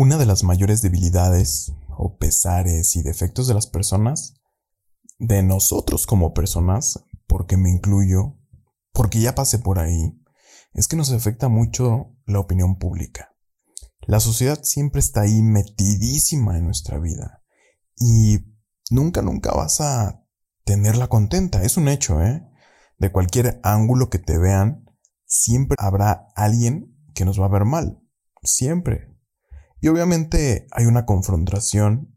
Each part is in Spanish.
Una de las mayores debilidades o pesares y defectos de las personas, de nosotros como personas, porque me incluyo, porque ya pasé por ahí, es que nos afecta mucho la opinión pública. La sociedad siempre está ahí metidísima en nuestra vida y nunca, nunca vas a tenerla contenta. Es un hecho, ¿eh? De cualquier ángulo que te vean, siempre habrá alguien que nos va a ver mal. Siempre. Y obviamente hay una confrontación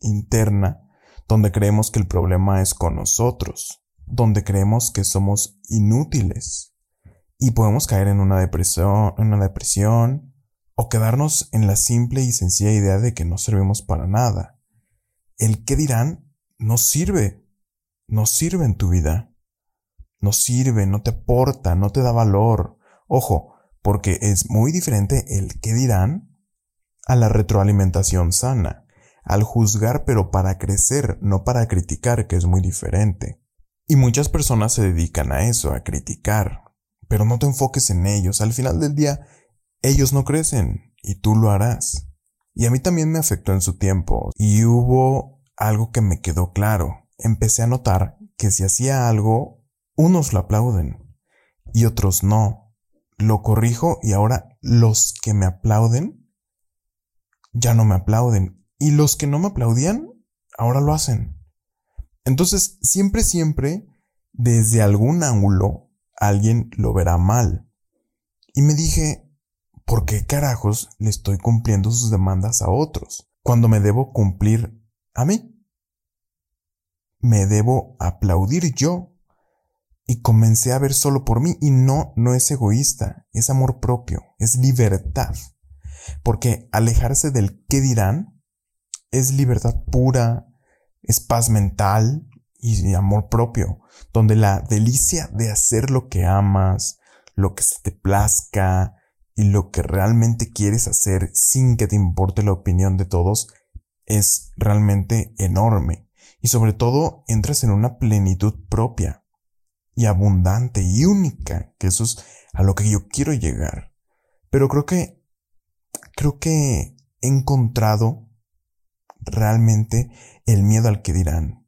interna donde creemos que el problema es con nosotros, donde creemos que somos inútiles y podemos caer en una depresión, en una depresión o quedarnos en la simple y sencilla idea de que no servimos para nada. El qué dirán no sirve, no sirve en tu vida. No sirve, no te aporta, no te da valor. Ojo, porque es muy diferente el qué dirán a la retroalimentación sana, al juzgar pero para crecer, no para criticar, que es muy diferente. Y muchas personas se dedican a eso, a criticar, pero no te enfoques en ellos, al final del día ellos no crecen y tú lo harás. Y a mí también me afectó en su tiempo y hubo algo que me quedó claro. Empecé a notar que si hacía algo, unos lo aplauden y otros no. Lo corrijo y ahora los que me aplauden ya no me aplauden. Y los que no me aplaudían, ahora lo hacen. Entonces, siempre, siempre, desde algún ángulo, alguien lo verá mal. Y me dije, ¿por qué carajos le estoy cumpliendo sus demandas a otros? Cuando me debo cumplir a mí. Me debo aplaudir yo. Y comencé a ver solo por mí. Y no, no es egoísta, es amor propio, es libertad. Porque alejarse del qué dirán es libertad pura, es paz mental y amor propio, donde la delicia de hacer lo que amas, lo que se te plazca y lo que realmente quieres hacer sin que te importe la opinión de todos es realmente enorme. Y sobre todo entras en una plenitud propia y abundante y única, que eso es a lo que yo quiero llegar. Pero creo que creo que he encontrado realmente el miedo al que dirán.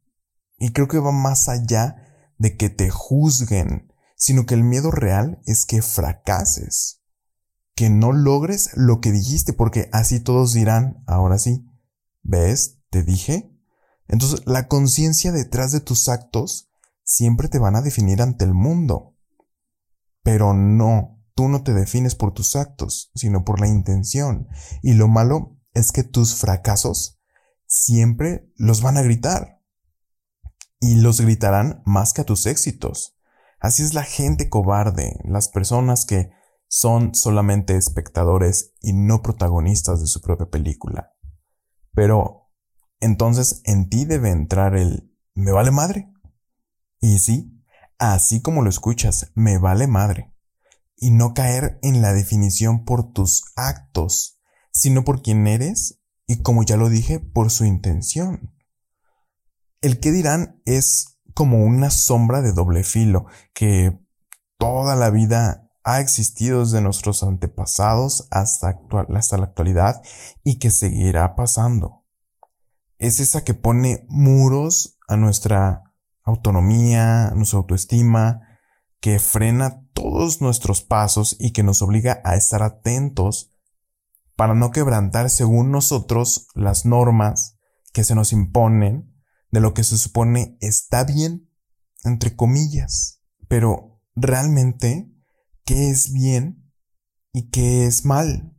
Y creo que va más allá de que te juzguen, sino que el miedo real es que fracases, que no logres lo que dijiste, porque así todos dirán, ahora sí, ¿ves? Te dije. Entonces, la conciencia detrás de tus actos siempre te van a definir ante el mundo. Pero no, Tú no te defines por tus actos, sino por la intención. Y lo malo es que tus fracasos siempre los van a gritar. Y los gritarán más que a tus éxitos. Así es la gente cobarde, las personas que son solamente espectadores y no protagonistas de su propia película. Pero entonces en ti debe entrar el me vale madre. Y sí, así como lo escuchas, me vale madre y no caer en la definición por tus actos, sino por quien eres y como ya lo dije, por su intención. El que dirán es como una sombra de doble filo que toda la vida ha existido desde nuestros antepasados hasta, hasta la actualidad y que seguirá pasando. Es esa que pone muros a nuestra autonomía, a nuestra autoestima, que frena todos nuestros pasos y que nos obliga a estar atentos para no quebrantar según nosotros las normas que se nos imponen de lo que se supone está bien, entre comillas. Pero realmente, ¿qué es bien y qué es mal?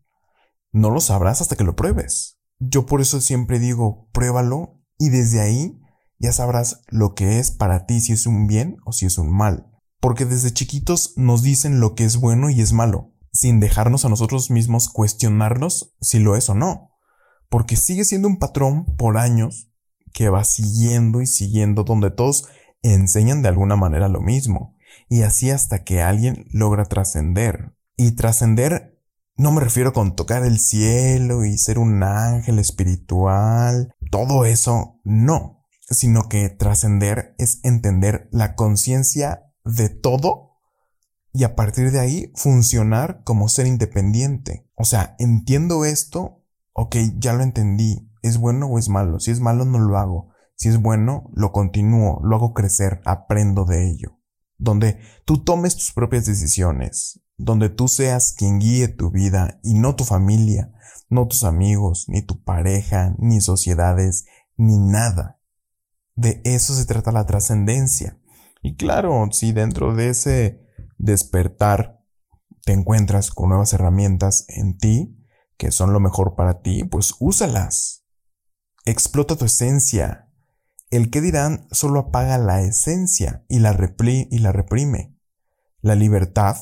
No lo sabrás hasta que lo pruebes. Yo por eso siempre digo, pruébalo y desde ahí ya sabrás lo que es para ti si es un bien o si es un mal porque desde chiquitos nos dicen lo que es bueno y es malo, sin dejarnos a nosotros mismos cuestionarnos si lo es o no, porque sigue siendo un patrón por años que va siguiendo y siguiendo donde todos enseñan de alguna manera lo mismo, y así hasta que alguien logra trascender. Y trascender no me refiero con tocar el cielo y ser un ángel espiritual, todo eso no, sino que trascender es entender la conciencia de todo y a partir de ahí funcionar como ser independiente. O sea, entiendo esto ok, ya lo entendí, ¿es bueno o es malo? Si es malo, no lo hago. Si es bueno, lo continúo, lo hago crecer, aprendo de ello. Donde tú tomes tus propias decisiones, donde tú seas quien guíe tu vida y no tu familia, no tus amigos, ni tu pareja, ni sociedades, ni nada. De eso se trata la trascendencia. Y claro, si dentro de ese despertar te encuentras con nuevas herramientas en ti, que son lo mejor para ti, pues úsalas. Explota tu esencia. El que dirán solo apaga la esencia y la, y la reprime. La libertad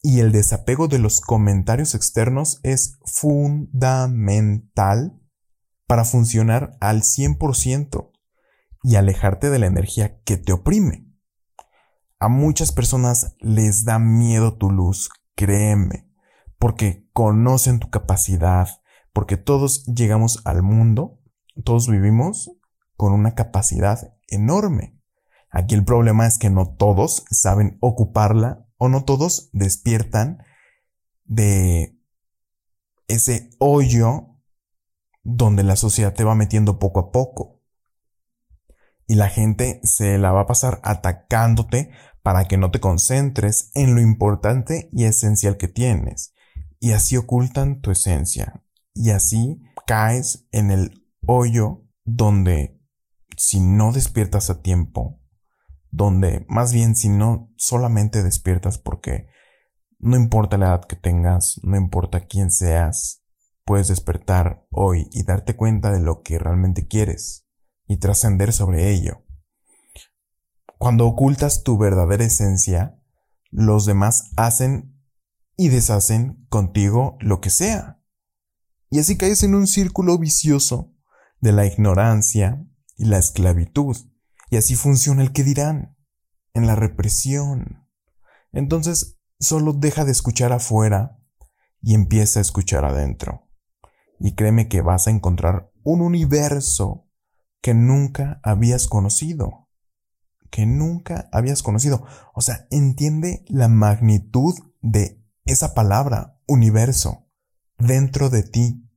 y el desapego de los comentarios externos es fundamental para funcionar al 100% y alejarte de la energía que te oprime. A muchas personas les da miedo tu luz, créeme, porque conocen tu capacidad, porque todos llegamos al mundo, todos vivimos con una capacidad enorme. Aquí el problema es que no todos saben ocuparla o no todos despiertan de ese hoyo donde la sociedad te va metiendo poco a poco. Y la gente se la va a pasar atacándote para que no te concentres en lo importante y esencial que tienes. Y así ocultan tu esencia. Y así caes en el hoyo donde si no despiertas a tiempo, donde más bien si no solamente despiertas porque no importa la edad que tengas, no importa quién seas, puedes despertar hoy y darte cuenta de lo que realmente quieres y trascender sobre ello. Cuando ocultas tu verdadera esencia, los demás hacen y deshacen contigo lo que sea. Y así caes en un círculo vicioso de la ignorancia y la esclavitud. Y así funciona el que dirán, en la represión. Entonces, solo deja de escuchar afuera y empieza a escuchar adentro. Y créeme que vas a encontrar un universo que nunca habías conocido que nunca habías conocido. O sea, entiende la magnitud de esa palabra, universo, dentro de ti.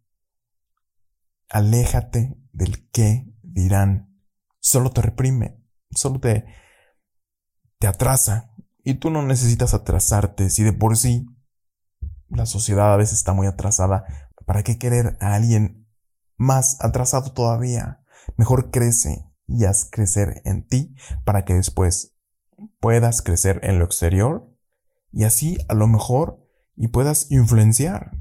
Aléjate del qué dirán. Solo te reprime, solo te, te atrasa. Y tú no necesitas atrasarte si de por sí la sociedad a veces está muy atrasada. ¿Para qué querer a alguien más atrasado todavía? Mejor crece, y haz crecer en ti para que después puedas crecer en lo exterior y así a lo mejor y puedas influenciar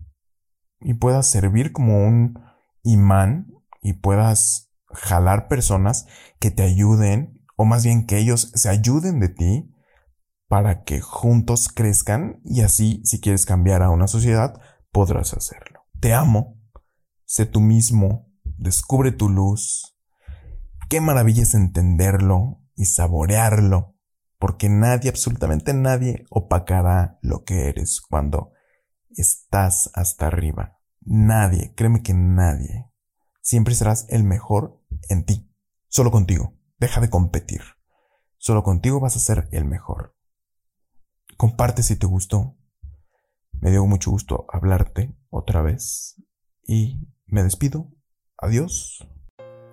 y puedas servir como un imán y puedas jalar personas que te ayuden o más bien que ellos se ayuden de ti para que juntos crezcan y así si quieres cambiar a una sociedad podrás hacerlo. Te amo, sé tú mismo, descubre tu luz, Qué maravilla es entenderlo y saborearlo, porque nadie, absolutamente nadie, opacará lo que eres cuando estás hasta arriba. Nadie, créeme que nadie. Siempre serás el mejor en ti, solo contigo. Deja de competir. Solo contigo vas a ser el mejor. Comparte si te gustó. Me dio mucho gusto hablarte otra vez. Y me despido. Adiós.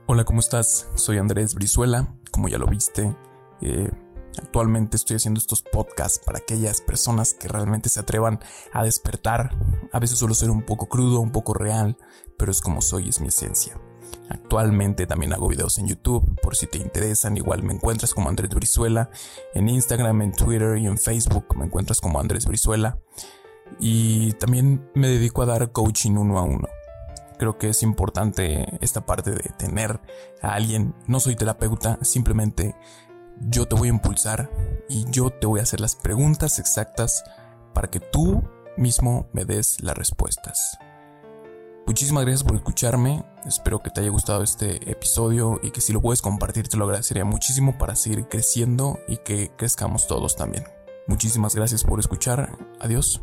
Hola, ¿cómo estás? Soy Andrés Brizuela, como ya lo viste. Eh, actualmente estoy haciendo estos podcasts para aquellas personas que realmente se atrevan a despertar. A veces suelo ser un poco crudo, un poco real, pero es como soy, es mi esencia. Actualmente también hago videos en YouTube, por si te interesan, igual me encuentras como Andrés Brizuela. En Instagram, en Twitter y en Facebook me encuentras como Andrés Brizuela. Y también me dedico a dar coaching uno a uno creo que es importante esta parte de tener a alguien. No soy terapeuta, simplemente yo te voy a impulsar y yo te voy a hacer las preguntas exactas para que tú mismo me des las respuestas. Muchísimas gracias por escucharme, espero que te haya gustado este episodio y que si lo puedes compartir te lo agradecería muchísimo para seguir creciendo y que crezcamos todos también. Muchísimas gracias por escuchar, adiós.